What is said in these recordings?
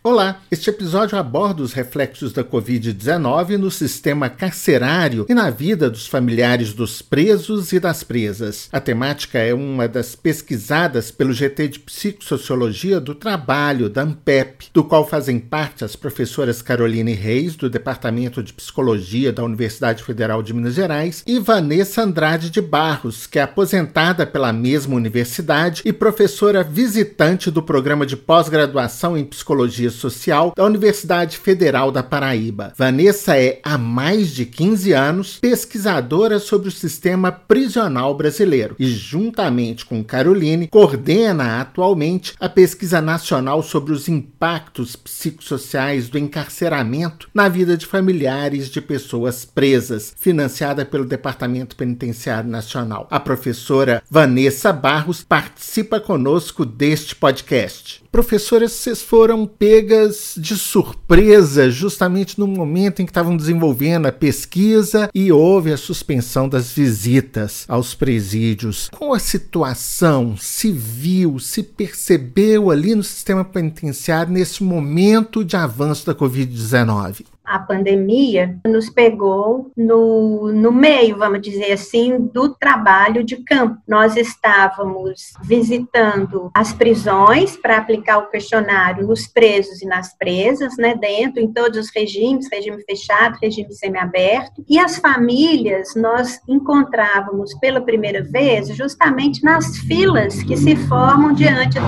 Olá, este episódio aborda os reflexos da Covid-19 no sistema carcerário e na vida dos familiares dos presos e das presas. A temática é uma das pesquisadas pelo GT de Psicossociologia do Trabalho, da ANPEP, do qual fazem parte as professoras Caroline Reis, do Departamento de Psicologia da Universidade Federal de Minas Gerais, e Vanessa Andrade de Barros, que é aposentada pela mesma universidade e professora visitante do programa de pós-graduação em Psicologia Social da Universidade Federal da Paraíba. Vanessa é, há mais de 15 anos, pesquisadora sobre o sistema prisional brasileiro e, juntamente com Caroline, coordena atualmente a pesquisa nacional sobre os impactos psicossociais do encarceramento na vida de familiares de pessoas presas, financiada pelo Departamento Penitenciário Nacional. A professora Vanessa Barros participa conosco deste podcast. Professoras, vocês foram pegas de surpresa justamente no momento em que estavam desenvolvendo a pesquisa e houve a suspensão das visitas aos presídios. Qual a situação se viu, se percebeu ali no sistema penitenciário nesse momento de avanço da Covid-19? A pandemia nos pegou no, no meio, vamos dizer assim, do trabalho de campo. Nós estávamos visitando as prisões para aplicar o questionário nos presos e nas presas, né, dentro, em todos os regimes, regime fechado, regime semiaberto, e as famílias nós encontrávamos pela primeira vez justamente nas filas que se formam diante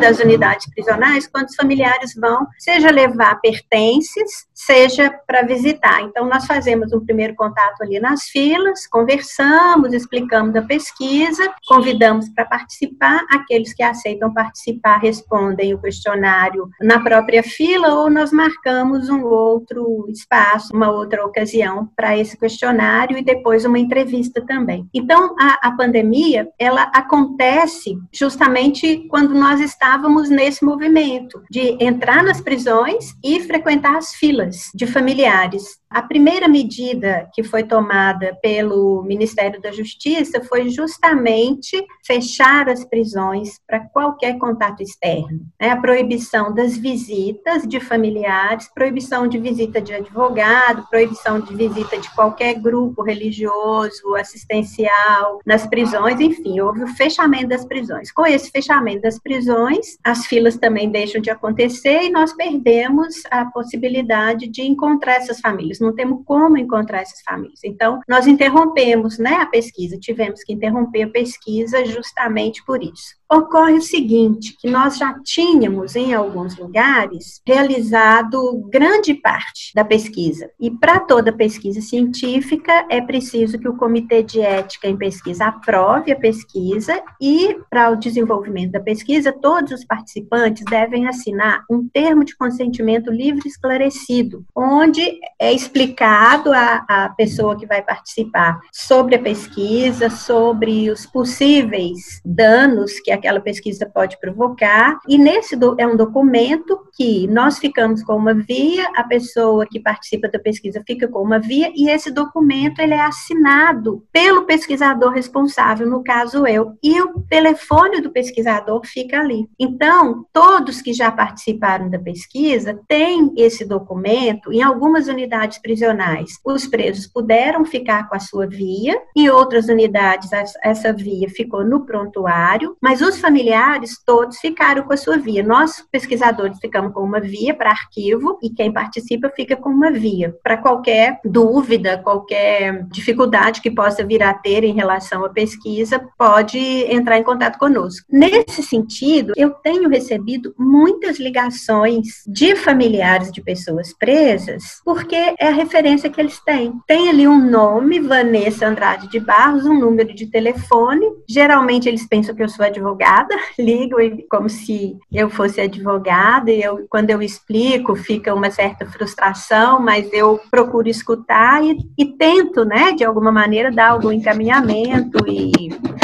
das unidades prisionais, quando os familiares vão, seja levar pertences, seja para visitar. Então, nós fazemos um primeiro contato ali nas filas, conversamos, explicamos a pesquisa, convidamos para participar. Aqueles que aceitam participar respondem o questionário na própria fila ou nós marcamos um outro espaço, uma outra ocasião para esse questionário e depois uma entrevista também. Então, a, a pandemia, ela acontece justamente quando nós estávamos nesse movimento de entrar nas prisões e frequentar as filas de familiares. A primeira medida que foi tomada pelo Ministério da Justiça foi justamente fechar as prisões para qualquer contato externo. Né? A proibição das visitas de familiares, proibição de visita de advogado, proibição de visita de qualquer grupo religioso, assistencial nas prisões, enfim, houve o fechamento das prisões. Com esse fechamento das prisões, as filas também deixam de acontecer e nós perdemos a possibilidade de encontrar essas famílias não temos como encontrar essas famílias. Então, nós interrompemos né, a pesquisa, tivemos que interromper a pesquisa justamente por isso ocorre o seguinte, que nós já tínhamos em alguns lugares realizado grande parte da pesquisa. E para toda pesquisa científica é preciso que o Comitê de Ética em Pesquisa aprove a pesquisa e para o desenvolvimento da pesquisa todos os participantes devem assinar um termo de consentimento livre esclarecido, onde é explicado a, a pessoa que vai participar sobre a pesquisa, sobre os possíveis danos que aquela pesquisa pode provocar. E nesse do, é um documento que nós ficamos com uma via, a pessoa que participa da pesquisa fica com uma via, e esse documento ele é assinado pelo pesquisador responsável, no caso eu, e o telefone do pesquisador fica ali. Então, todos que já participaram da pesquisa têm esse documento em algumas unidades prisionais. Os presos puderam ficar com a sua via, em outras unidades essa via ficou no prontuário, mas os familiares todos ficaram com a sua via. Nós, pesquisadores, ficamos com uma via para arquivo e quem participa fica com uma via. Para qualquer dúvida, qualquer dificuldade que possa vir a ter em relação à pesquisa, pode entrar em contato conosco. Nesse sentido, eu tenho recebido muitas ligações de familiares de pessoas presas, porque é a referência que eles têm. Tem ali um nome, Vanessa Andrade de Barros, um número de telefone. Geralmente eles pensam que eu sou advogada advogada, ligo como se eu fosse advogada, e eu, quando eu explico, fica uma certa frustração, mas eu procuro escutar e, e tento, né, de alguma maneira, dar algum encaminhamento e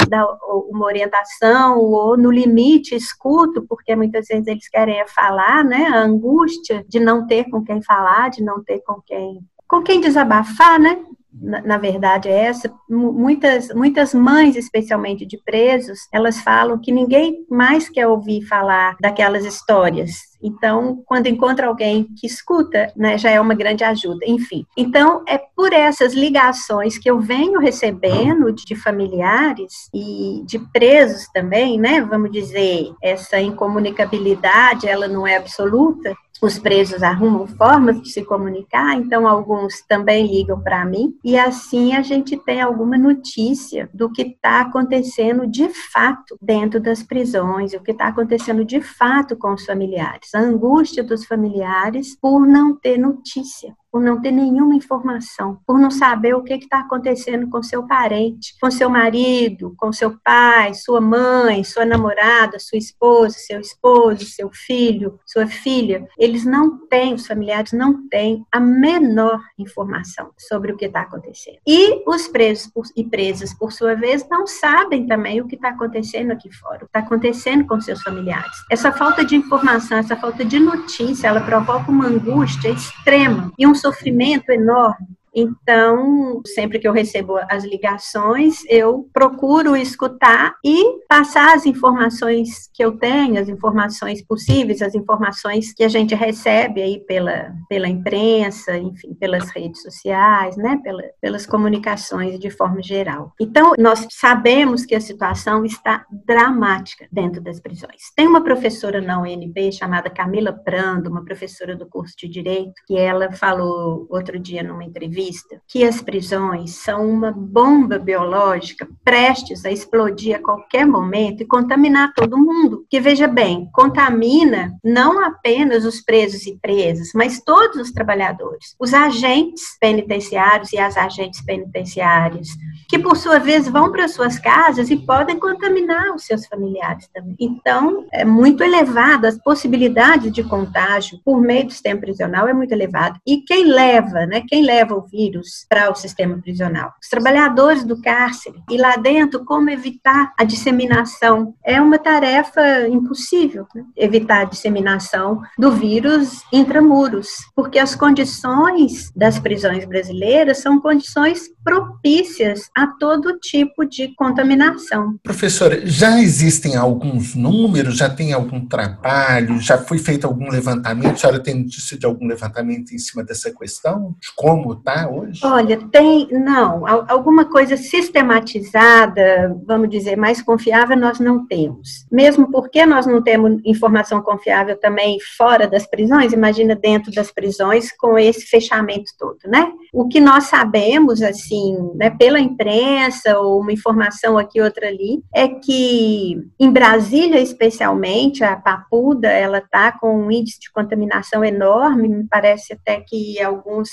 dar uma orientação, ou no limite escuto, porque muitas vezes eles querem falar, né, a angústia de não ter com quem falar, de não ter com quem com quem desabafar, né? Na, verdade é essa. Muitas, muitas mães, especialmente de presos, elas falam que ninguém mais quer ouvir falar daquelas histórias. Então, quando encontra alguém que escuta, né, já é uma grande ajuda. Enfim, então é por essas ligações que eu venho recebendo de familiares e de presos também, né? Vamos dizer, essa incomunicabilidade, ela não é absoluta os presos arrumam formas de se comunicar, então alguns também ligam para mim, e assim a gente tem alguma notícia do que está acontecendo de fato dentro das prisões, o que está acontecendo de fato com os familiares, a angústia dos familiares por não ter notícia por não ter nenhuma informação, por não saber o que está acontecendo com seu parente, com seu marido, com seu pai, sua mãe, sua namorada, sua esposa, seu esposo, seu filho, sua filha. Eles não têm, os familiares não têm a menor informação sobre o que está acontecendo. E os presos e presas, por sua vez, não sabem também o que está acontecendo aqui fora, o que está acontecendo com seus familiares. Essa falta de informação, essa falta de notícia, ela provoca uma angústia extrema e um sofrimento enorme então, sempre que eu recebo as ligações, eu procuro escutar e passar as informações que eu tenho, as informações possíveis, as informações que a gente recebe aí pela, pela imprensa, enfim, pelas redes sociais, né, pela, pelas comunicações de forma geral. Então, nós sabemos que a situação está dramática dentro das prisões. Tem uma professora na UNB chamada Camila Prando, uma professora do curso de Direito, que ela falou outro dia numa entrevista vista que as prisões são uma bomba biológica prestes a explodir a qualquer momento e contaminar todo mundo. Que veja bem, contamina não apenas os presos e presas, mas todos os trabalhadores, os agentes penitenciários e as agentes penitenciárias, que por sua vez vão para suas casas e podem contaminar os seus familiares também. Então, é muito elevada as possibilidades de contágio por meio do sistema prisional é muito elevada. E quem leva, né? Quem leva o vírus para o sistema prisional. Os trabalhadores do cárcere e lá dentro, como evitar a disseminação? É uma tarefa impossível né? evitar a disseminação do vírus intramuros, porque as condições das prisões brasileiras são condições propícias a todo tipo de contaminação. Professora, já existem alguns números, já tem algum trabalho, já foi feito algum levantamento? A senhora tem notícia de algum levantamento em cima dessa questão? De como está hoje? Olha, tem, não, alguma coisa sistematizada, vamos dizer, mais confiável, nós não temos. Mesmo porque nós não temos informação confiável também fora das prisões, imagina dentro das prisões com esse fechamento todo, né? O que nós sabemos, assim, né, pela imprensa ou uma informação aqui, outra ali, é que em Brasília, especialmente, a Papuda, ela está com um índice de contaminação enorme, me parece até que alguns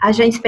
agentes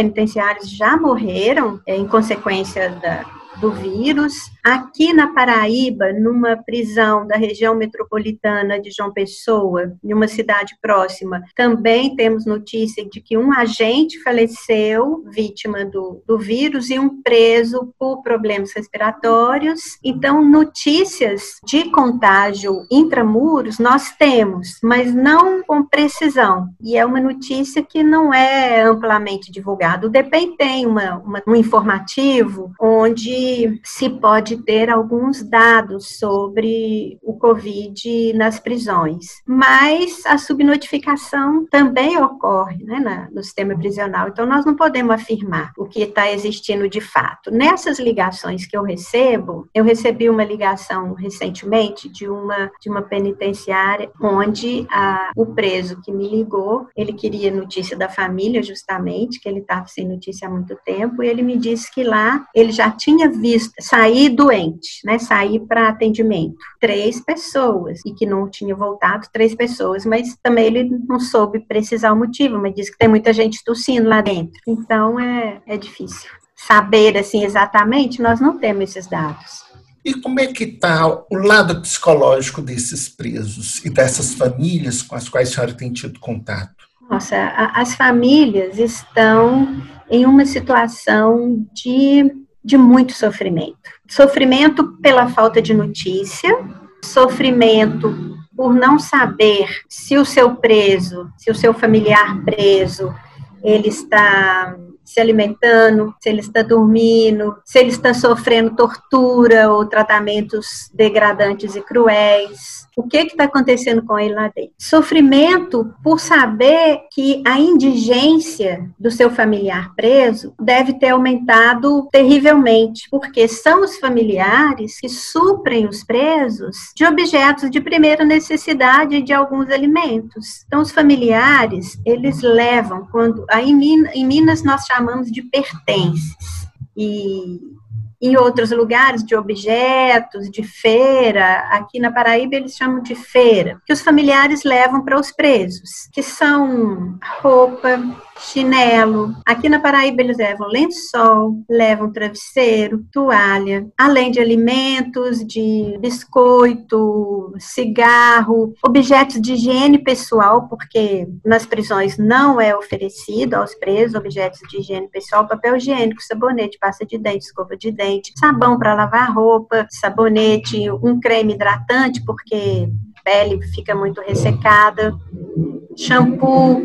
já morreram é, em consequência da, do vírus. Aqui na Paraíba, numa prisão da região metropolitana de João Pessoa, em uma cidade próxima, também temos notícia de que um agente faleceu vítima do, do vírus e um preso por problemas respiratórios. Então, notícias de contágio intramuros nós temos, mas não com precisão. E é uma notícia que não é amplamente divulgada. O DEPEN tem uma, uma, um informativo onde se pode ter alguns dados sobre o Covid nas prisões, mas a subnotificação também ocorre né, na, no sistema prisional, então nós não podemos afirmar o que está existindo de fato. Nessas ligações que eu recebo, eu recebi uma ligação recentemente de uma, de uma penitenciária onde a, o preso que me ligou, ele queria notícia da família, justamente, que ele estava sem notícia há muito tempo, e ele me disse que lá ele já tinha visto, saído doente, né, sair para atendimento. Três pessoas, e que não tinha voltado, três pessoas, mas também ele não soube precisar o motivo, mas disse que tem muita gente tossindo lá dentro. Então é, é difícil. Saber assim exatamente, nós não temos esses dados. E como é que está o lado psicológico desses presos e dessas famílias com as quais a senhora tem tido contato? Nossa, a, as famílias estão em uma situação de de muito sofrimento. Sofrimento pela falta de notícia, sofrimento por não saber se o seu preso, se o seu familiar preso ele está se alimentando, se ele está dormindo, se ele está sofrendo tortura ou tratamentos degradantes e cruéis o que está acontecendo com ele lá dentro. Sofrimento por saber que a indigência do seu familiar preso deve ter aumentado terrivelmente, porque são os familiares que suprem os presos de objetos de primeira necessidade de alguns alimentos. Então, os familiares, eles levam, quando em Minas nós chamamos de pertences. E em outros lugares de objetos, de feira, aqui na Paraíba eles chamam de feira, que os familiares levam para os presos, que são roupa, chinelo. Aqui na Paraíba eles levam lençol, levam travesseiro, toalha, além de alimentos, de biscoito, cigarro, objetos de higiene pessoal, porque nas prisões não é oferecido aos presos objetos de higiene pessoal, papel higiênico, sabonete, pasta de dente, escova de dente, sabão para lavar roupa, sabonete, um creme hidratante, porque pele fica muito ressecada, shampoo.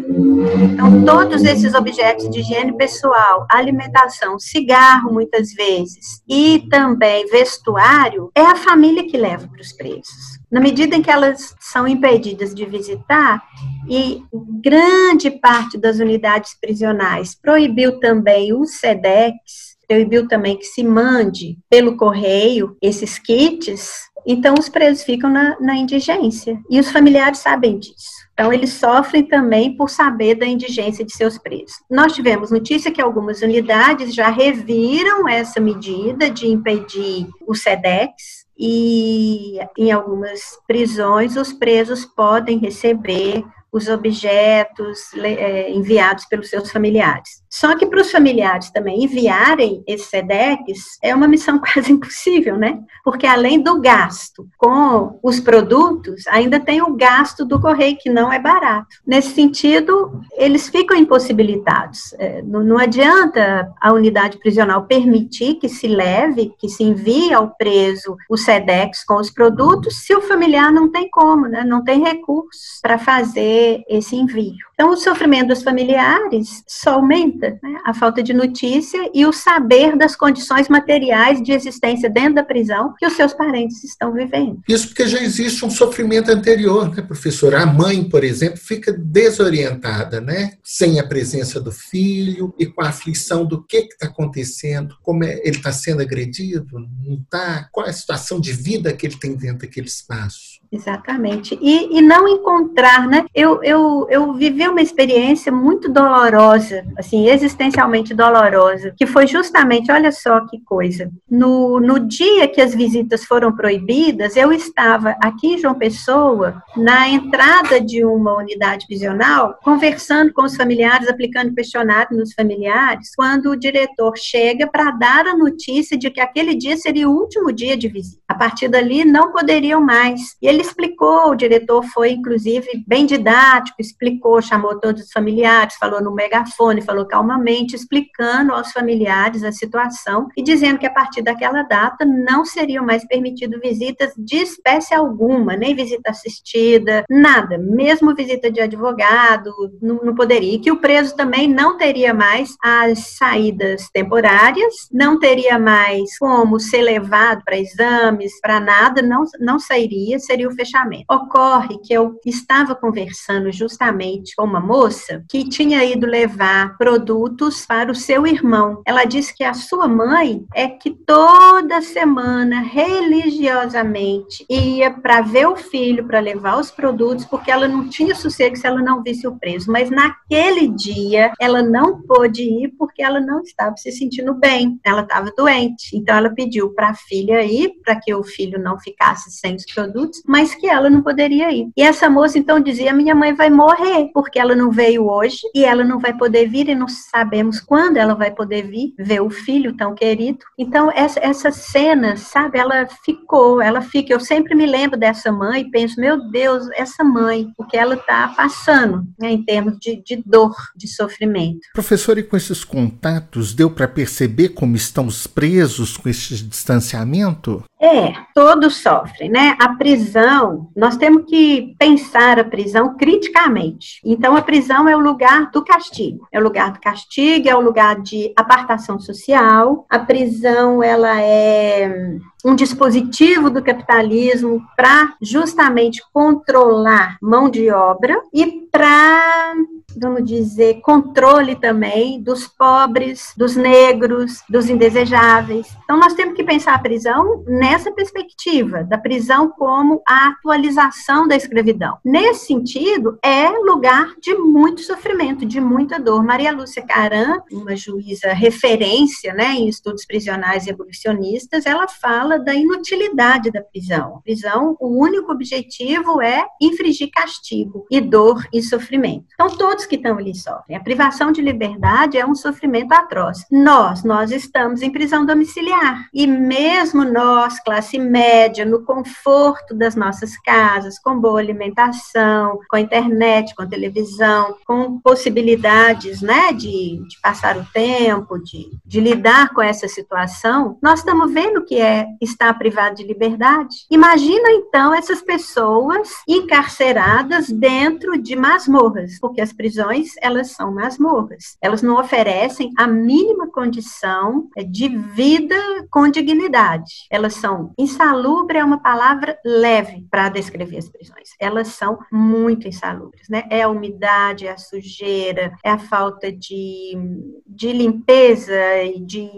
Então, todos esses objetos de higiene pessoal, alimentação, cigarro, muitas vezes, e também vestuário, é a família que leva para os presos. Na medida em que elas são impedidas de visitar, e grande parte das unidades prisionais proibiu também o SEDEX, proibiu também que se mande pelo correio esses kits, então, os presos ficam na, na indigência e os familiares sabem disso. Então, eles sofrem também por saber da indigência de seus presos. Nós tivemos notícia que algumas unidades já reviram essa medida de impedir o SEDEX, e em algumas prisões os presos podem receber os objetos é, enviados pelos seus familiares. Só que para os familiares também enviarem esses SEDEX é uma missão quase impossível, né? Porque além do gasto com os produtos, ainda tem o gasto do correio, que não é barato. Nesse sentido, eles ficam impossibilitados. É, não, não adianta a unidade prisional permitir que se leve, que se envie ao preso o SEDEX com os produtos, se o familiar não tem como, né? Não tem recursos para fazer esse envio. Então, o sofrimento dos familiares só aumenta, né? a falta de notícia e o saber das condições materiais de existência dentro da prisão que os seus parentes estão vivendo. Isso porque já existe um sofrimento anterior, né, professora? A mãe, por exemplo, fica desorientada, né? Sem a presença do filho e com a aflição do que está acontecendo, como é, ele está sendo agredido, não está, qual é a situação de vida que ele tem dentro daquele espaço. Exatamente. E, e não encontrar, né? Eu, eu, eu vivi uma experiência muito dolorosa, assim, existencialmente dolorosa, que foi justamente, olha só que coisa. No, no dia que as visitas foram proibidas, eu estava aqui em João Pessoa, na entrada de uma unidade visional, conversando com os familiares, aplicando questionário nos familiares, quando o diretor chega para dar a notícia de que aquele dia seria o último dia de visita. A partir dali, não poderiam mais. E ele ele explicou, o diretor foi, inclusive, bem didático, explicou, chamou todos os familiares, falou no megafone, falou calmamente, explicando aos familiares a situação e dizendo que a partir daquela data não seriam mais permitido visitas de espécie alguma, nem visita assistida, nada, mesmo visita de advogado, não, não poderia. E que o preso também não teria mais as saídas temporárias, não teria mais como ser levado para exames, para nada, não, não sairia, seria o fechamento. Ocorre que eu estava conversando justamente com uma moça que tinha ido levar produtos para o seu irmão. Ela disse que a sua mãe é que toda semana, religiosamente, ia para ver o filho, para levar os produtos, porque ela não tinha sossego se ela não visse o preso. Mas naquele dia, ela não pôde ir porque ela não estava se sentindo bem. Ela estava doente. Então, ela pediu para a filha ir, para que o filho não ficasse sem os produtos, mas mas que ela não poderia ir. E essa moça então dizia: minha mãe vai morrer, porque ela não veio hoje e ela não vai poder vir e não sabemos quando ela vai poder vir ver o filho tão querido. Então, essa, essa cena, sabe, ela ficou, ela fica. Eu sempre me lembro dessa mãe e penso: meu Deus, essa mãe, o que ela está passando né, em termos de, de dor, de sofrimento. Professor, e com esses contatos, deu para perceber como estão os presos com esse distanciamento? É, todos sofrem, né? A prisão, nós temos que pensar a prisão criticamente. Então, a prisão é o lugar do castigo, é o lugar do castigo, é o lugar de apartação social. A prisão, ela é um dispositivo do capitalismo para justamente controlar mão de obra e para vamos dizer, controle também dos pobres, dos negros, dos indesejáveis. Então, nós temos que pensar a prisão nessa perspectiva, da prisão como a atualização da escravidão. Nesse sentido, é lugar de muito sofrimento, de muita dor. Maria Lúcia Caran, uma juíza referência né, em estudos prisionais e abolicionistas, ela fala da inutilidade da prisão. A prisão, o único objetivo é infringir castigo e dor e sofrimento. Então, todos que estão ali sofrem. A privação de liberdade é um sofrimento atroz. Nós, nós estamos em prisão domiciliar. E mesmo nós, classe média, no conforto das nossas casas, com boa alimentação, com internet, com televisão, com possibilidades né, de, de passar o tempo, de, de lidar com essa situação, nós estamos vendo que é estar privado de liberdade. Imagina então essas pessoas encarceradas dentro de masmorras, porque as prisões prisões, elas são masmorras. Elas não oferecem a mínima condição é, de vida com dignidade. Elas são insalubre é uma palavra leve para descrever as prisões. Elas são muito insalubres, né? É a umidade, é a sujeira, é a falta de, de limpeza e de,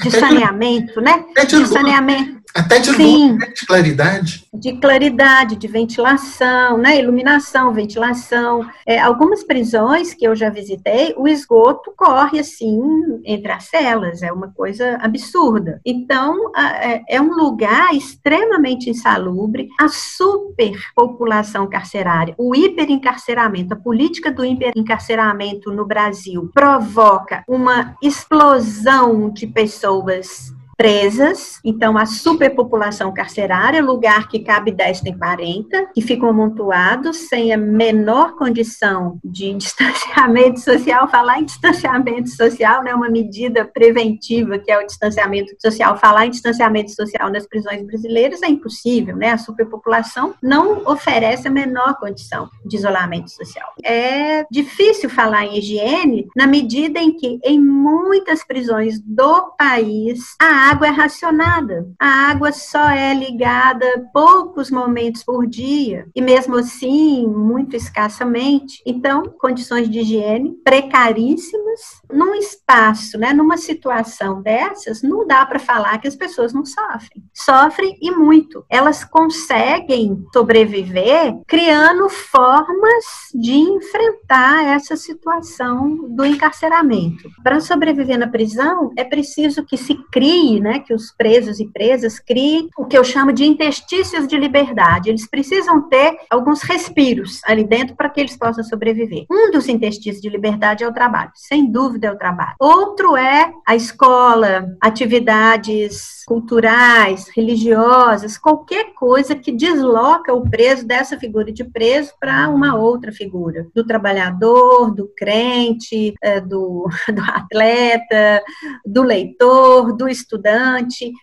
de saneamento, né? De saneamento. Até de Sim, luz, de claridade. De claridade, de ventilação, né? Iluminação, ventilação. É, algumas prisões que eu já visitei, o esgoto corre assim entre as celas, é uma coisa absurda. Então, é, é um lugar extremamente insalubre. A superpopulação carcerária, o hiperencarceramento, a política do hiperencarceramento no Brasil provoca uma explosão de pessoas presas, então a superpopulação carcerária, lugar que cabe 10 tem 40, que ficam amontoados sem a menor condição de distanciamento social. Falar em distanciamento social não é uma medida preventiva, que é o distanciamento social. Falar em distanciamento social nas prisões brasileiras é impossível, né? A superpopulação não oferece a menor condição de isolamento social. É difícil falar em higiene na medida em que em muitas prisões do país a água é racionada. A água só é ligada poucos momentos por dia e mesmo assim muito escassamente. Então, condições de higiene precaríssimas. Num espaço, né, numa situação dessas, não dá para falar que as pessoas não sofrem. Sofrem e muito. Elas conseguem sobreviver criando formas de enfrentar essa situação do encarceramento. Para sobreviver na prisão, é preciso que se crie né, que os presos e presas criem o que eu chamo de interstícios de liberdade. Eles precisam ter alguns respiros ali dentro para que eles possam sobreviver. Um dos interstícios de liberdade é o trabalho, sem dúvida é o trabalho. Outro é a escola, atividades culturais, religiosas, qualquer coisa que desloca o preso dessa figura de preso para uma outra figura, do trabalhador, do crente, eh, do, do atleta, do leitor, do estudante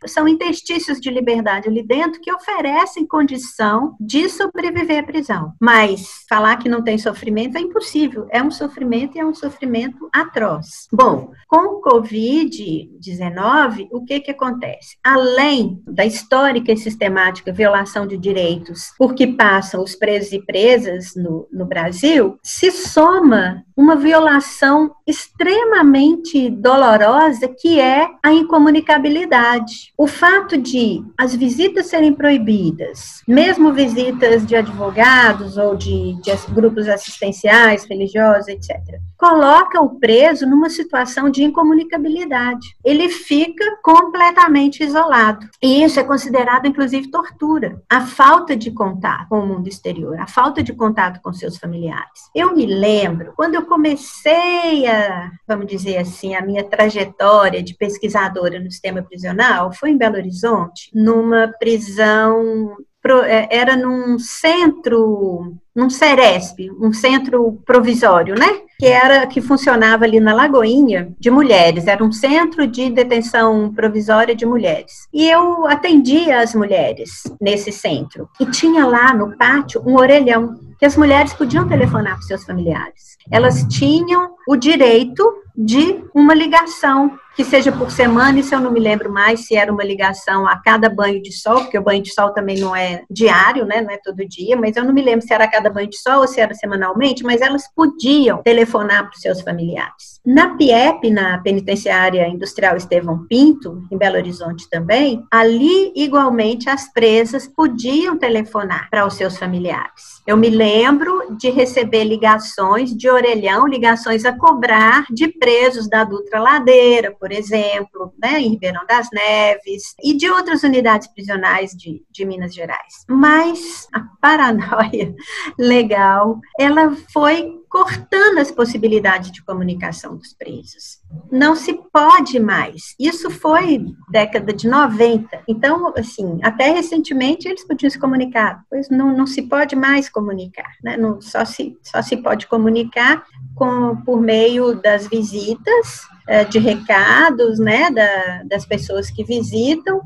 são interstícios de liberdade ali dentro que oferecem condição de sobreviver à prisão. Mas falar que não tem sofrimento é impossível, é um sofrimento e é um sofrimento atroz. Bom, com o Covid-19, o que que acontece? Além da histórica e sistemática violação de direitos por que passam os presos e presas no, no Brasil, se soma uma violação extremamente dolorosa que é a incomunicabilidade. O fato de as visitas serem proibidas, mesmo visitas de advogados ou de, de grupos assistenciais, religiosos, etc., coloca o preso numa situação de incomunicabilidade. Ele fica completamente isolado. E isso é considerado, inclusive, tortura. A falta de contato com o mundo exterior, a falta de contato com seus familiares. Eu me lembro, quando eu comecei a, vamos dizer assim, a minha trajetória de pesquisadora no sistema prisional, foi em Belo Horizonte, numa prisão é, era num centro num Ceresp, um centro provisório, né? Que era que funcionava ali na Lagoinha de mulheres, era um centro de detenção provisória de mulheres. E eu atendia as mulheres nesse centro. E tinha lá no pátio um orelhão que as mulheres podiam telefonar para seus familiares. Elas tinham o direito de uma ligação que seja por semana, e se eu não me lembro mais se era uma ligação a cada banho de sol, porque o banho de sol também não é diário, né, não é todo dia, mas eu não me lembro se era a cada banho de sol ou se era semanalmente, mas elas podiam telefonar para os seus familiares. Na PIEP, na Penitenciária Industrial Estevão Pinto, em Belo Horizonte também, ali igualmente as presas podiam telefonar para os seus familiares. Eu me lembro de receber ligações de orelhão, ligações a cobrar de presos da Dutra Ladeira, por exemplo, né, em Ribeirão das Neves, e de outras unidades prisionais de, de Minas Gerais. Mas a paranoia legal, ela foi cortando as possibilidades de comunicação dos presos. Não se pode mais. Isso foi década de 90. Então, assim, até recentemente eles podiam se comunicar, pois não, não se pode mais comunicar, né? Não, só, se, só se pode comunicar com, por meio das visitas, de recados, né, da, das pessoas que visitam,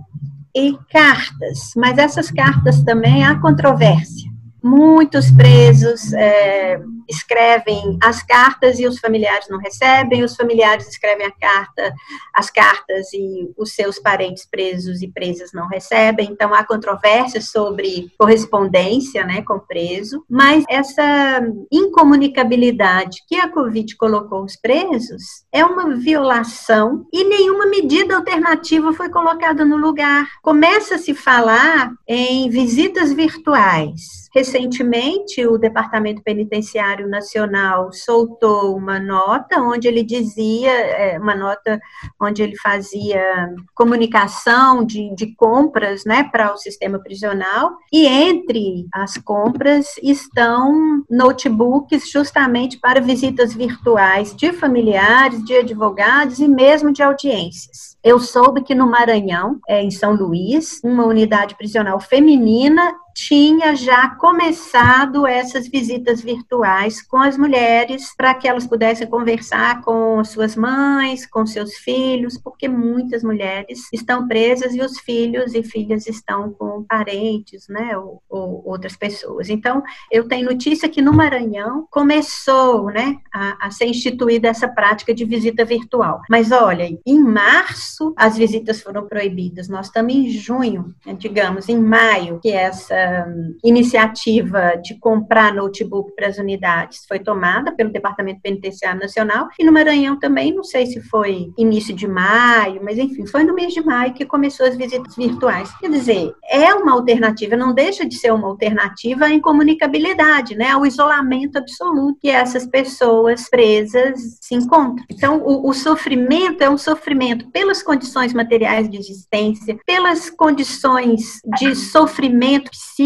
e cartas, mas essas cartas também há controvérsia. Muitos presos é, escrevem as cartas e os familiares não recebem, os familiares escrevem a carta, as cartas e os seus parentes presos e presas não recebem. Então há controvérsia sobre correspondência, né, com preso, mas essa incomunicabilidade que a Covid colocou os presos é uma violação e nenhuma medida alternativa foi colocada no lugar. Começa a se falar em visitas virtuais Recentemente, o Departamento Penitenciário Nacional soltou uma nota onde ele dizia, é, uma nota onde ele fazia comunicação de, de compras né, para o sistema prisional, e entre as compras estão notebooks justamente para visitas virtuais de familiares, de advogados e mesmo de audiências. Eu soube que no Maranhão, é, em São Luís, uma unidade prisional feminina tinha já começado essas visitas virtuais com as mulheres para que elas pudessem conversar com suas mães, com seus filhos, porque muitas mulheres estão presas e os filhos e filhas estão com parentes, né, ou, ou outras pessoas. Então, eu tenho notícia que no Maranhão começou, né, a, a ser instituída essa prática de visita virtual. Mas olha, em março as visitas foram proibidas. Nós estamos em junho, digamos, em maio, que é essa iniciativa de comprar notebook para as unidades foi tomada pelo Departamento Penitenciário Nacional e no Maranhão também, não sei se foi início de maio, mas enfim, foi no mês de maio que começou as visitas virtuais. Quer dizer, é uma alternativa, não deixa de ser uma alternativa à incomunicabilidade, né, ao isolamento absoluto que essas pessoas presas se encontram. Então, o, o sofrimento é um sofrimento pelas condições materiais de existência, pelas condições de sofrimento psíquico,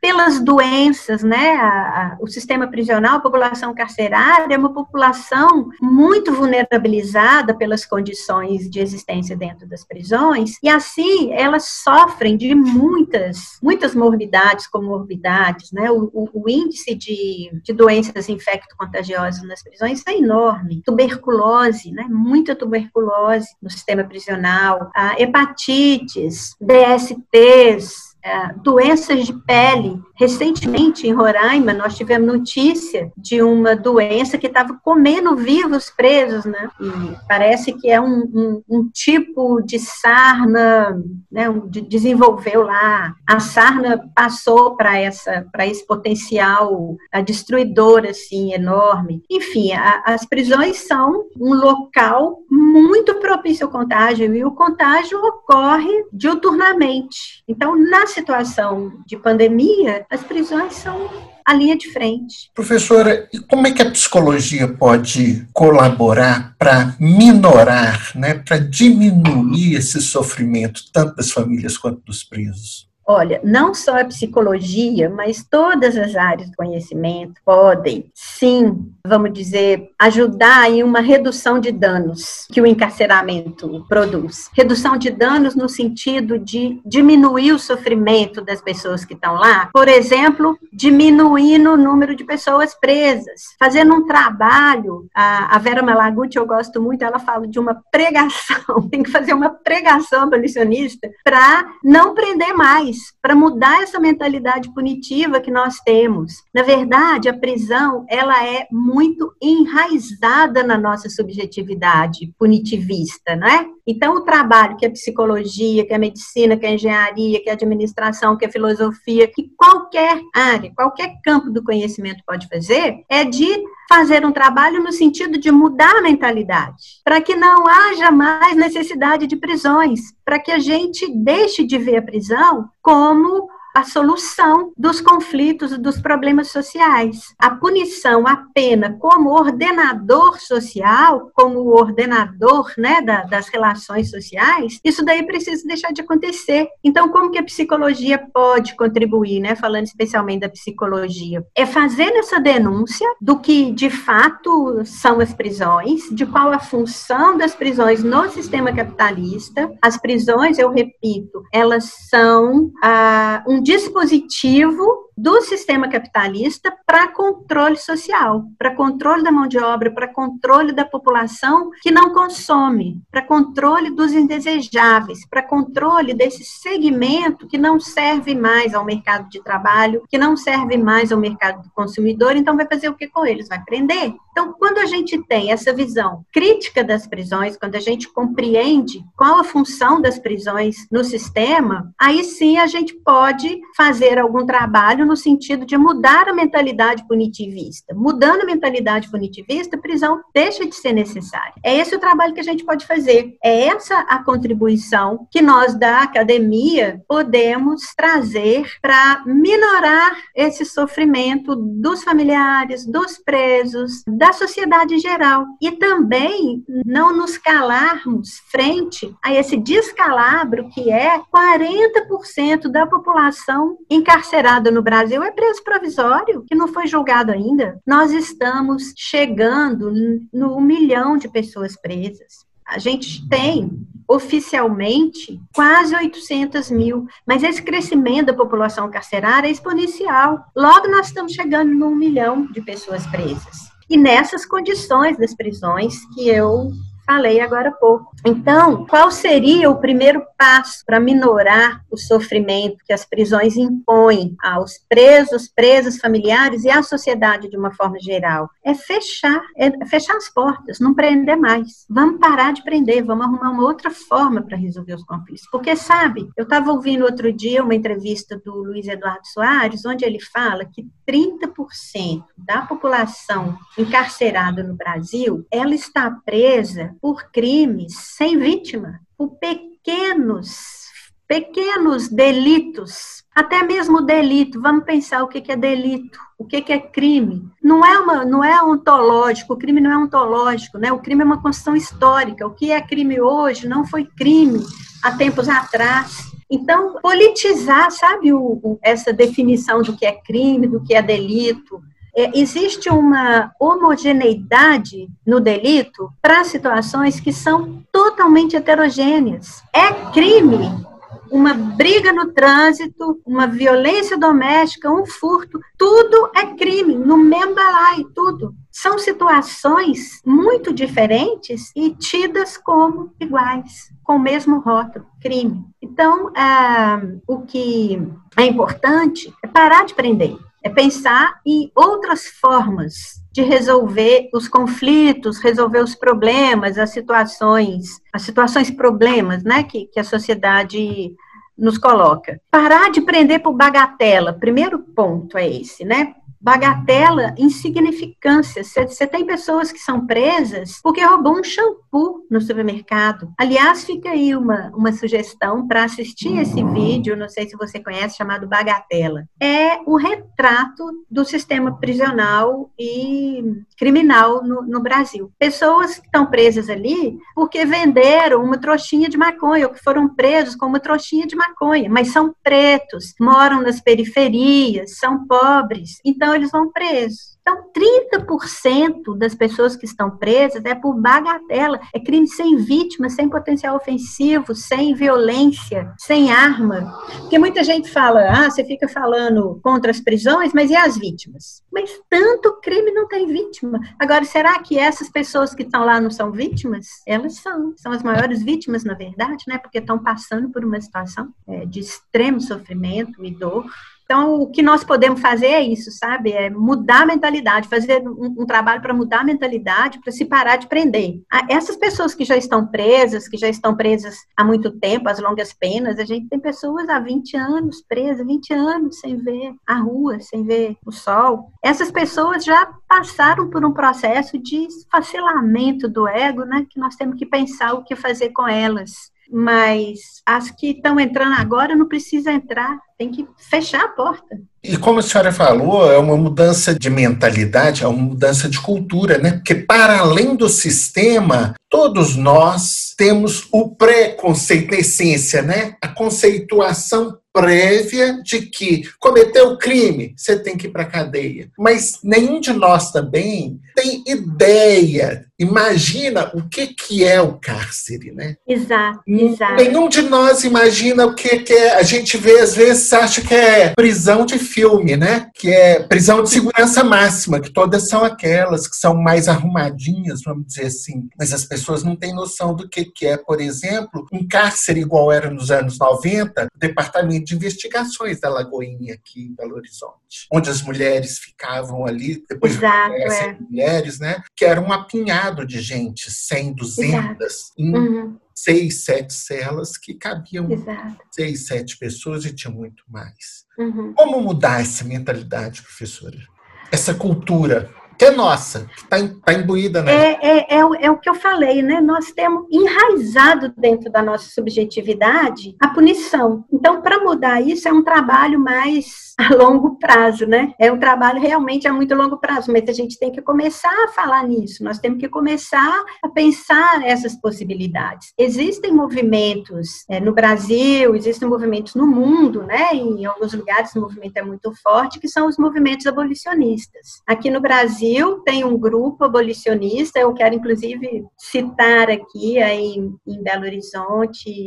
pelas doenças, né? A, a, o sistema prisional, a população carcerária é uma população muito vulnerabilizada pelas condições de existência dentro das prisões, e assim elas sofrem de muitas, muitas morbidades, comorbidades, né? O, o, o índice de, de doenças infecto-contagiosas nas prisões é enorme. Tuberculose, né? Muita tuberculose no sistema prisional, a hepatites, DSTs, doenças de pele. Recentemente, em Roraima, nós tivemos notícia de uma doença que estava comendo vivos presos, né? E parece que é um, um, um tipo de sarna, né? De, desenvolveu lá. A sarna passou para essa, para esse potencial destruidor assim enorme. Enfim, a, as prisões são um local muito propício ao contágio e o contágio ocorre diuturnamente. Então, na situação de pandemia, as prisões são a linha de frente. Professora, e como é que a psicologia pode colaborar para minorar, né, para diminuir esse sofrimento, tanto das famílias quanto dos presos? Olha, não só a psicologia, mas todas as áreas do conhecimento podem, sim, vamos dizer, ajudar em uma redução de danos que o encarceramento produz. Redução de danos no sentido de diminuir o sofrimento das pessoas que estão lá, por exemplo, diminuindo o número de pessoas presas, fazendo um trabalho. A, Vera Malaguti, eu gosto muito, ela fala de uma pregação, tem que fazer uma pregação abolicionista para não prender mais, para mudar essa mentalidade punitiva que nós temos. Na verdade, a prisão, ela é muito enraizada na nossa subjetividade punitivista, não é? Então, o trabalho que a psicologia, que a medicina, que a engenharia, que a administração, que a filosofia, que qualquer área, qualquer campo do conhecimento pode fazer, é de fazer um trabalho no sentido de mudar a mentalidade, para que não haja mais necessidade de prisões, para que a gente deixe de ver a prisão como a solução dos conflitos dos problemas sociais. A punição, a pena, como ordenador social, como ordenador né, da, das relações sociais, isso daí precisa deixar de acontecer. Então, como que a psicologia pode contribuir, né, falando especialmente da psicologia? É fazer essa denúncia do que de fato são as prisões, de qual a função das prisões no sistema capitalista. As prisões, eu repito, elas são ah, um dispositivo do sistema capitalista para controle social, para controle da mão de obra, para controle da população que não consome, para controle dos indesejáveis, para controle desse segmento que não serve mais ao mercado de trabalho, que não serve mais ao mercado do consumidor, então vai fazer o que com eles? Vai prender. Então, quando a gente tem essa visão crítica das prisões, quando a gente compreende qual a função das prisões no sistema, aí sim a gente pode fazer algum trabalho no sentido de mudar a mentalidade punitivista. Mudando a mentalidade punitivista, prisão deixa de ser necessária. É esse o trabalho que a gente pode fazer. É essa a contribuição que nós da academia podemos trazer para minorar esse sofrimento dos familiares, dos presos, da sociedade em geral. E também não nos calarmos frente a esse descalabro que é 40% da população encarcerada no Brasil Brasil é preso provisório, que não foi julgado ainda. Nós estamos chegando no milhão de pessoas presas. A gente tem oficialmente quase 800 mil, mas esse crescimento da população carcerária é exponencial. Logo, nós estamos chegando num milhão de pessoas presas. E nessas condições das prisões que eu falei agora há pouco. Então, qual seria o primeiro passo para minorar o sofrimento que as prisões impõem aos presos, presas familiares e à sociedade de uma forma geral? É fechar, é fechar as portas, não prender mais. Vamos parar de prender, vamos arrumar uma outra forma para resolver os conflitos. Porque, sabe, eu estava ouvindo outro dia uma entrevista do Luiz Eduardo Soares, onde ele fala que 30% da população encarcerada no Brasil, ela está presa por crimes sem vítima, por pequenos pequenos delitos, até mesmo delito. Vamos pensar o que é delito, o que é crime. Não é uma, não é ontológico. O crime não é ontológico, né? O crime é uma construção histórica. O que é crime hoje não foi crime há tempos atrás. Então, politizar, sabe, o, essa definição do que é crime, do que é delito, é, existe uma homogeneidade no delito para situações que são totalmente heterogêneas. É crime uma briga no trânsito, uma violência doméstica, um furto, tudo é crime, no mesmo balaio, tudo. São situações muito diferentes e tidas como iguais, com o mesmo rótulo, crime. Então, ah, o que é importante é parar de prender é pensar em outras formas de resolver os conflitos, resolver os problemas, as situações, as situações problemas, né, que, que a sociedade nos coloca. Parar de prender por bagatela, primeiro ponto é esse, né? Bagatela, insignificância. Você tem pessoas que são presas porque roubou um shampoo no supermercado. Aliás, fica aí uma, uma sugestão para assistir esse vídeo, não sei se você conhece, chamado Bagatela. É o retrato do sistema prisional e criminal no, no Brasil. Pessoas que estão presas ali porque venderam uma trouxinha de maconha, ou que foram presos com uma trouxinha de maconha, mas são pretos, moram nas periferias, são pobres, então eles vão presos. Então, 30% das pessoas que estão presas é por bagatela, é crime sem vítima, sem potencial ofensivo, sem violência, sem arma. Porque muita gente fala, ah, você fica falando contra as prisões, mas e as vítimas? Mas tanto crime não tem vítima. Agora, será que essas pessoas que estão lá não são vítimas? Elas são, são as maiores vítimas, na verdade, né? Porque estão passando por uma situação é, de extremo sofrimento e dor. Então, o que nós podemos fazer é isso, sabe? É mudar a mentalidade, fazer um, um trabalho para mudar a mentalidade, para se parar de prender. Essas pessoas que já estão presas, que já estão presas há muito tempo, as longas penas, a gente tem pessoas há 20 anos presas, 20 anos sem ver a rua, sem ver o sol. Essas pessoas já passaram por um processo de esfacelamento do ego, né? Que nós temos que pensar o que fazer com elas mas as que estão entrando agora não precisa entrar, tem que fechar a porta. E como a senhora falou, é uma mudança de mentalidade, é uma mudança de cultura, né? Porque para além do sistema, todos nós temos o preconceito na essência, né? A conceituação prévia de que cometeu crime, você tem que ir para a cadeia. Mas nenhum de nós também tem ideia, imagina o que, que é o cárcere, né? Exato, exato. Nenhum de nós imagina o que, que é. A gente vê, às vezes, acha que é prisão de filme, né? Que é prisão de segurança máxima, que todas são aquelas que são mais arrumadinhas, vamos dizer assim. Mas as pessoas não têm noção do que, que é, por exemplo, um cárcere igual era nos anos 90, o Departamento de investigações da Lagoinha aqui em Belo Horizonte, onde as mulheres ficavam ali, depois Exato, é. mulheres, né? Que era um apinhado de gente, 100, 200, em uhum. seis, sete celas que cabiam Exato. seis, sete pessoas e tinha muito mais. Uhum. Como mudar essa mentalidade, professora? Essa cultura que é nossa, que está tá imbuída, né? É, é, é, é, o que eu falei, né? Nós temos enraizado dentro da nossa subjetividade a punição. Então, para mudar isso, é um trabalho mais a longo prazo, né? É um trabalho realmente a muito longo prazo, mas a gente tem que começar a falar nisso, nós temos que começar a pensar essas possibilidades. Existem movimentos é, no Brasil, existem movimentos no mundo, né? Em alguns lugares o movimento é muito forte, que são os movimentos abolicionistas. Aqui no Brasil, Brasil tem um grupo abolicionista, eu quero inclusive citar aqui aí em Belo Horizonte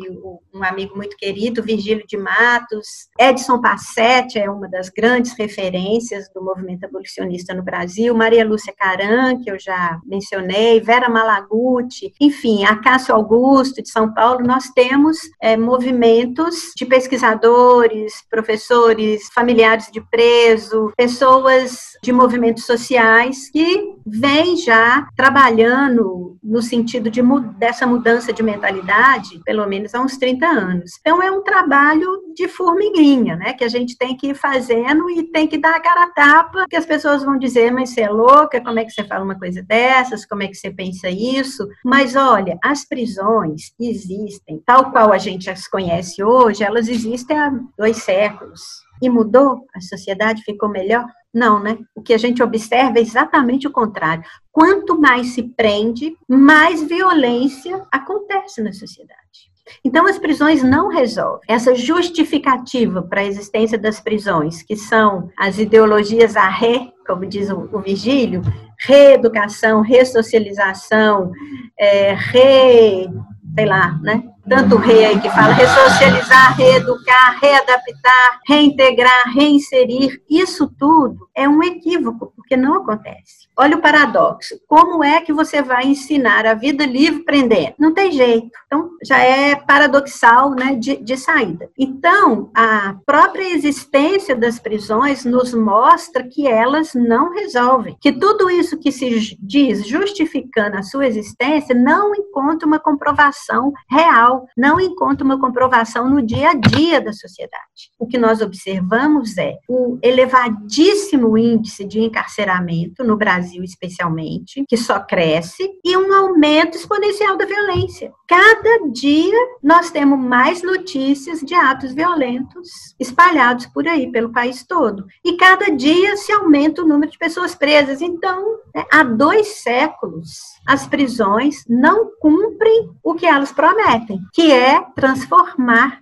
um amigo muito querido, Virgílio de Matos, Edson Passetti é uma das grandes referências do movimento abolicionista no Brasil, Maria Lúcia Caran, que eu já mencionei, Vera Malaguti, enfim, Acácio Augusto de São Paulo, nós temos é, movimentos de pesquisadores, professores, familiares de preso, pessoas de movimentos sociais que vem já trabalhando no sentido de, dessa mudança de mentalidade, pelo menos há uns 30 anos. Então, é um trabalho de formiguinha, né? Que a gente tem que ir fazendo e tem que dar a cara a tapa, que as pessoas vão dizer, mas você é louca, como é que você fala uma coisa dessas, como é que você pensa isso? Mas, olha, as prisões existem, tal qual a gente as conhece hoje, elas existem há dois séculos. E mudou? A sociedade ficou melhor? Não, né? O que a gente observa é exatamente o contrário. Quanto mais se prende, mais violência acontece na sociedade. Então, as prisões não resolvem. Essa justificativa para a existência das prisões, que são as ideologias a ré, como diz o, o Vigílio, reeducação, ressocialização, é, re, sei lá, né? Tanto rei aí que fala ressocializar, reeducar, readaptar, reintegrar, reinserir, isso tudo é um equívoco, porque não acontece. Olha o paradoxo. Como é que você vai ensinar a vida livre prendendo? Não tem jeito. Então, já é paradoxal né, de, de saída. Então, a própria existência das prisões nos mostra que elas não resolvem. Que tudo isso que se diz justificando a sua existência não encontra uma comprovação real, não encontra uma comprovação no dia a dia da sociedade. O que nós observamos é o elevadíssimo índice de encarceramento no Brasil, especialmente, que só cresce, e um aumento exponencial da violência. Cada dia nós temos mais notícias de atos violentos espalhados por aí, pelo país todo. E cada dia se aumenta o número de pessoas presas. Então, né, há dois séculos, as prisões não cumprem o que elas prometem, que é transformar,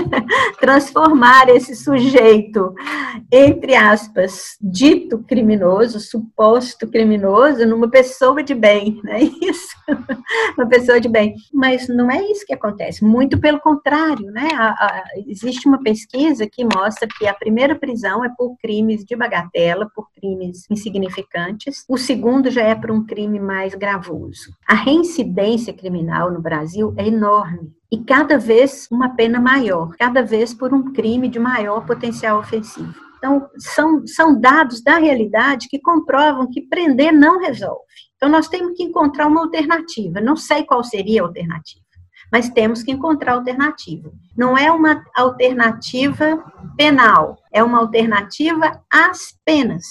transformar esse sujeito, entre aspas, dito criminoso, suposto criminoso, numa pessoa de bem, não é isso? uma pessoa de bem. Mas não é isso que acontece, muito pelo contrário, né? A, a, existe uma pesquisa que mostra que a primeira prisão é por crimes de bagatela, por crimes insignificantes, o segundo já é por um crime mais gravoso. A reincidência criminal no Brasil é enorme e cada vez uma pena maior, cada vez por um crime de maior potencial ofensivo. Então, são, são dados da realidade que comprovam que prender não resolve. Então, nós temos que encontrar uma alternativa. Não sei qual seria a alternativa, mas temos que encontrar alternativa. Não é uma alternativa penal, é uma alternativa às penas.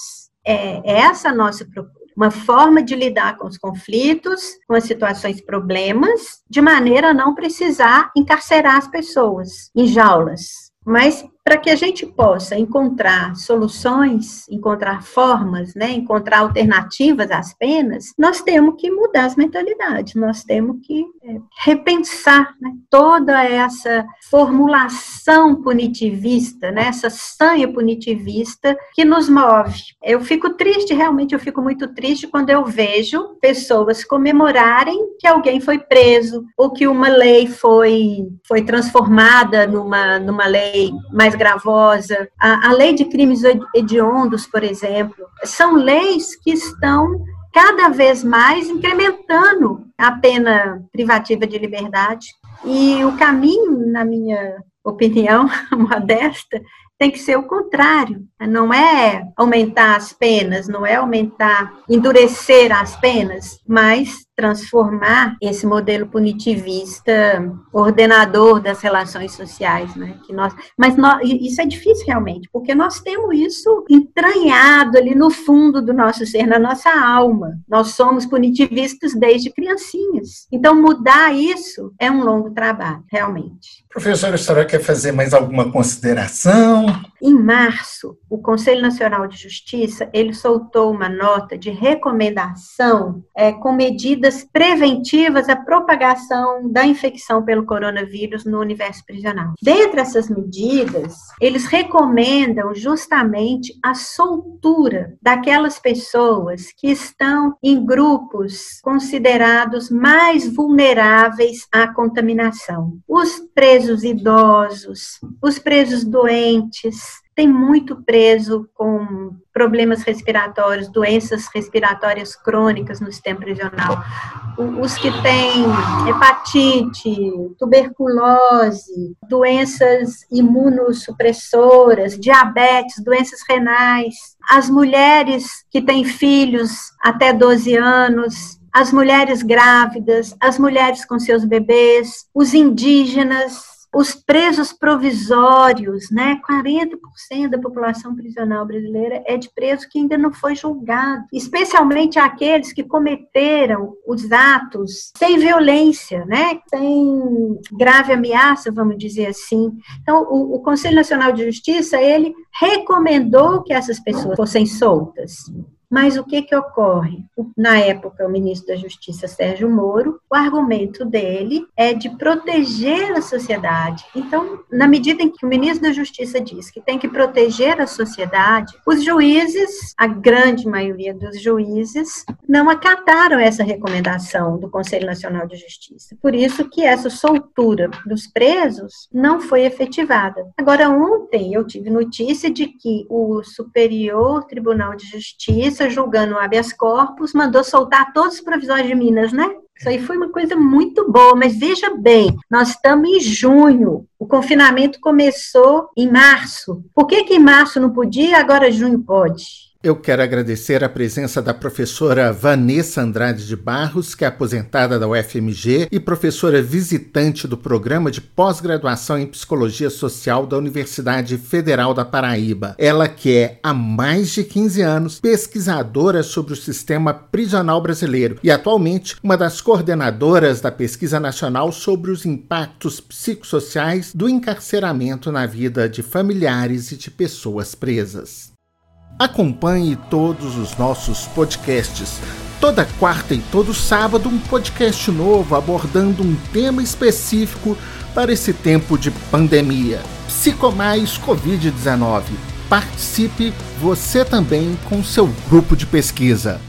É, é essa a nossa procura uma forma de lidar com os conflitos, com as situações problemas, de maneira a não precisar encarcerar as pessoas em jaulas, mas para que a gente possa encontrar soluções, encontrar formas, né, encontrar alternativas às penas, nós temos que mudar as mentalidades, nós temos que é, repensar né, toda essa formulação punitivista, né, essa sanha punitivista que nos move. Eu fico triste, realmente eu fico muito triste quando eu vejo pessoas comemorarem que alguém foi preso ou que uma lei foi, foi transformada numa, numa lei mais gravosa, a, a lei de crimes hediondos, por exemplo, são leis que estão cada vez mais incrementando a pena privativa de liberdade. E o caminho, na minha opinião modesta, tem que ser o contrário. Não é aumentar as penas, não é aumentar, endurecer as penas, mas transformar esse modelo punitivista ordenador das relações sociais, né? Que nós, mas nós, isso é difícil realmente, porque nós temos isso entranhado ali no fundo do nosso ser, na nossa alma. Nós somos punitivistas desde criancinhas. Então mudar isso é um longo trabalho, realmente. Professora, a senhora quer fazer mais alguma consideração? Em março, o Conselho Nacional de Justiça ele soltou uma nota de recomendação é, com medidas preventivas à propagação da infecção pelo coronavírus no universo prisional. Dentre essas medidas, eles recomendam justamente a soltura daquelas pessoas que estão em grupos considerados mais vulneráveis à contaminação. Os presos idosos, os presos doentes, tem muito preso com problemas respiratórios, doenças respiratórias crônicas no sistema prisional. Os que têm hepatite, tuberculose, doenças imunossupressoras, diabetes, doenças renais, as mulheres que têm filhos até 12 anos, as mulheres grávidas, as mulheres com seus bebês, os indígenas, os presos provisórios, né? 40% da população prisional brasileira é de preso que ainda não foi julgado, especialmente aqueles que cometeram os atos sem violência, né? Sem grave ameaça, vamos dizer assim. Então, o, o Conselho Nacional de Justiça, ele recomendou que essas pessoas fossem soltas. Mas o que, que ocorre? Na época, o ministro da Justiça, Sérgio Moro, o argumento dele é de proteger a sociedade. Então, na medida em que o ministro da Justiça diz que tem que proteger a sociedade, os juízes, a grande maioria dos juízes, não acataram essa recomendação do Conselho Nacional de Justiça. Por isso que essa soltura dos presos não foi efetivada. Agora, ontem eu tive notícia de que o Superior Tribunal de Justiça, julgando o habeas corpus, mandou soltar todos os provisórios de Minas, né? Isso aí foi uma coisa muito boa, mas veja bem, nós estamos em junho, o confinamento começou em março. Por que, que em março não podia, agora junho pode? Eu quero agradecer a presença da professora Vanessa Andrade de Barros, que é aposentada da UFMG e professora visitante do programa de pós-graduação em Psicologia Social da Universidade Federal da Paraíba. Ela que é, há mais de 15 anos, pesquisadora sobre o sistema prisional brasileiro e atualmente uma das coordenadoras da pesquisa nacional sobre os impactos psicossociais do encarceramento na vida de familiares e de pessoas presas. Acompanhe todos os nossos podcasts. Toda quarta e todo sábado, um podcast novo abordando um tema específico para esse tempo de pandemia. Psicomais Covid-19. Participe você também com seu grupo de pesquisa.